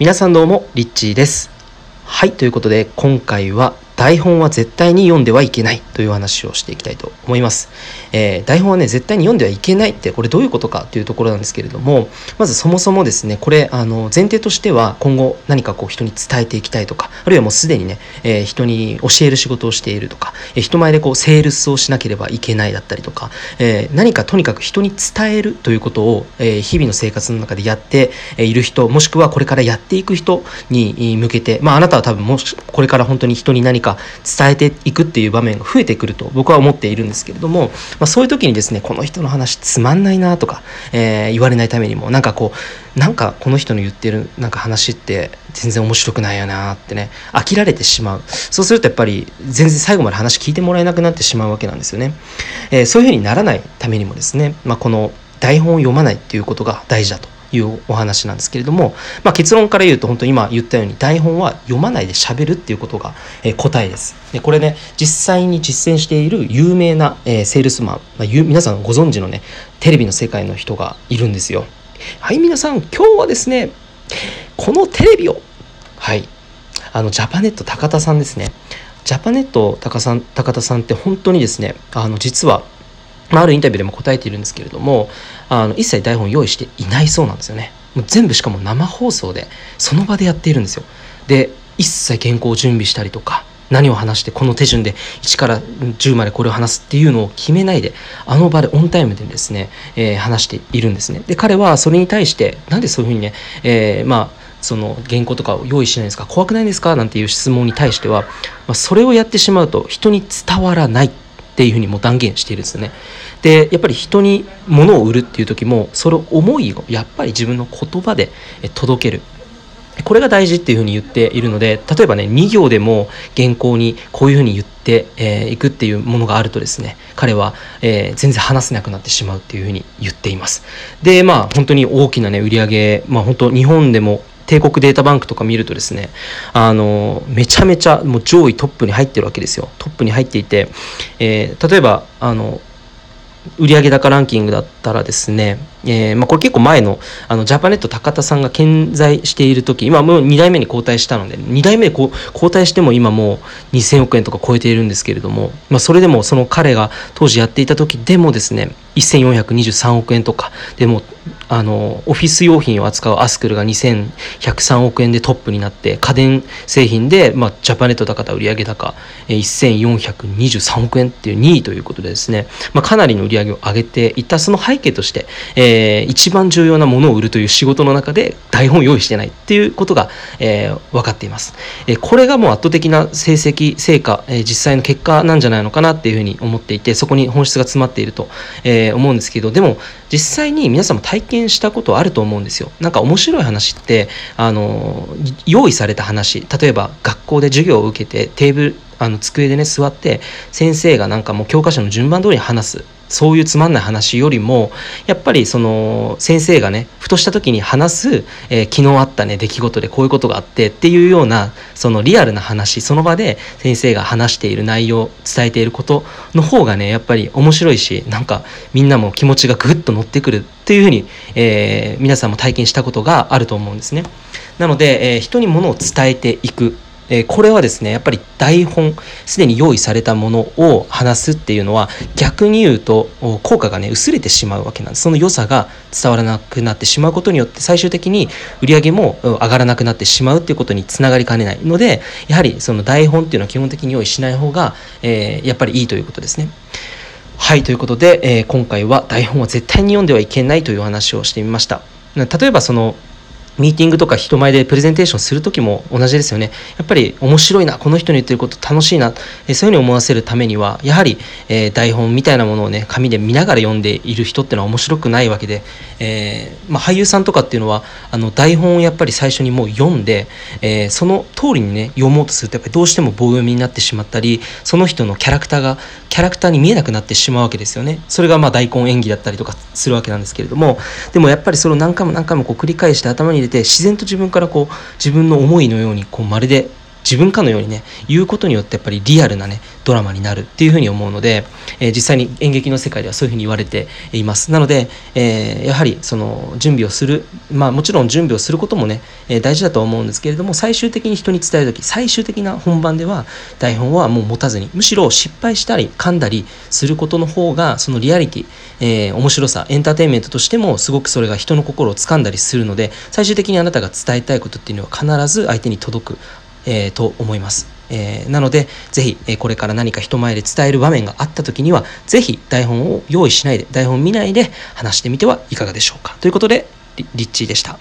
皆さんどうもリッチーです。はいということで今回は台本は絶対に読んではいけないという話をしていきたいと思います、えー、台本はね絶対に読んではいけないってこれどういうことかというところなんですけれどもまずそもそもですねこれあの前提としては今後何かこう人に伝えていきたいとかあるいはもうすでにね、えー、人に教える仕事をしているとか、えー、人前でこうセールスをしなければいけないだったりとか、え何かとにかく人に伝えるということを、え日々の生活の中でやっている人もしくはこれからやっていく人に向けてまああなたは多分もしこれから本当に人に何か伝えていくっていう場面が増えてくると僕は思っているんですけれども、まあ、そういう時にですねこの人の話つまんないなとか、えー、言われないためにもなんかこうなんかこの人の言ってるなんか話って全然面白くないよなってね飽きられてしまう。そうするとやっぱり全然最後まで話聞いてもらえなくなってしまうわけなんですよね、えー、そういうふうにならないためにもですね、まあ、この台本を読まないっていうことが大事だと。いうお話なんですけれども、まあ、結論から言うと本当に今言ったように台本は読まないで喋るっていうことが、えー、答えです。でこれね実際に実践している有名な、えー、セールスマン、まあ、皆さんご存知のねテレビの世界の人がいるんですよ。はい皆さん今日はですねこのテレビをはいあのジャパネット高田さんですね。ジャパネット高さん高田さんって本当にですねあの実はまあ、あるインタビューでも答えているんですけれどもあの一切台本用意していないそうなんですよね。もう全部しかも生放送でその場でやっているんですよ。で一切原稿を準備したりとか何を話してこの手順で1から10までこれを話すっていうのを決めないであの場でオンタイムでですね、えー、話しているんですね。で彼はそれに対してなんでそういうふうにね、えー、まあその原稿とかを用意しないんですか怖くないんですかなんていう質問に対しては、まあ、それをやってしまうと人に伝わらない。っていうふうにも断言しているんですよね。でやっぱり人に物を売るっていう時もその思いをやっぱり自分の言葉で届けるこれが大事っていうふうに言っているので例えばね2行でも原稿にこういうふうに言ってい、えー、くっていうものがあるとですね彼は、えー、全然話せなくなってしまうっていうふうに言っていますでまあ本当に大きなね売り上げまあ本当日本でも帝国データバンクとか見るとですねあのめちゃめちゃもう上位トップに入ってるわけですよ。トップに入っていて、えー、例えばあの売上高ランキングだったらですね、えーまあ、これ結構前のあのジャパネット高田さんが健在している時今もう2代目に交代したので2代目こう交代しても今もう2000億円とか超えているんですけれども、まあ、それでもその彼が当時やっていた時でもですね1423億円とかでもあのオフィス用品を扱うアスクルが2103億円でトップになって家電製品で、まあ、ジャパネット高田売上高1423億円っていう2位ということでですね、まあ、かなりの売り上げを上げていったその背景として、えー、一番重要なものを売るという仕事の中で台本用意してないっていうことが、えー、分かっています、えー、これがもう圧倒的な成績成果、えー、実際の結果なんじゃないのかなっていうふうに思っていてそこに本質が詰まっていると、えー、思うんですけどでも実際に皆さんも体験したことあると思うんですよ。なんか面白い話ってあの用意された話例えば学校で授業を受けてテーブルあの机でね座って先生がなんかもう教科書の順番通りに話すそういうつまんない話よりもやっぱりその先生がねふとした時に話す、えー、昨日あったね出来事でこういうことがあってっていうようなそのリアルな話その場で先生が話している内容伝えていることの方がねやっぱり面白いしなんかみんなも気持ちがぐっと乗ってくるっていうふうに、えー、皆さんも体験したことがあると思うんですね。なので、えー、人にものを伝えていくえこれはですねやっぱり台本すでに用意されたものを話すっていうのは逆に言うと効果がね薄れてしまうわけなんですその良さが伝わらなくなってしまうことによって最終的に売り上げも上がらなくなってしまうっていうことにつながりかねないのでやはりその台本っていうのは基本的に用意しない方が、えー、やっぱりいいということですね。はいということで、えー、今回は台本は絶対に読んではいけないというお話をしてみました。例えばそのミーティングとか人前でプレゼンテーションする時も同じですよね。やっぱり面白いな、この人に言ってること楽しいな、えそういうふうに思わせるためには、やはり、えー、台本みたいなものをね、紙で見ながら読んでいる人ってのは面白くないわけで、えー、まあ、俳優さんとかっていうのは、あの台本をやっぱり最初にもう読んで、えー、その通りにね、読もうとすると、やっぱりどうしても棒読みになってしまったり、その人のキャラクターが、キャラクターに見えなくなってしまうわけですよね。それがまあ大根演技だったりとかするわけなんですけれども、でもやっぱりそれを何回も何回もこう繰り返して頭に入れて、自然と自分からこう自分の思いのようにこうまるで自分かのようにね言うことによってやっぱりリアルなねドラマになるっていうふうに思うので、えー、実際に演劇の世界ではそういうふうに言われています。なので、えー、やはりその準備をするまあもちろん準備をすることもね、え、大事だとは思うんですけれども最終的に人に伝える時最終的な本番では台本はもう持たずにむしろ失敗したり噛んだりすることの方がそのリアリティ、えー、面白さエンターテインメントとしてもすごくそれが人の心を掴んだりするので最終的にあなたが伝えたいことっていうのは必ず相手に届く、えー、と思います。えー、なので、ぜひ、えー、これから何か人前で伝える場面があった時には、ぜひ台本を用意しないで、台本見ないで話してみてはいかがでしょうか。ということで、リッチーでした。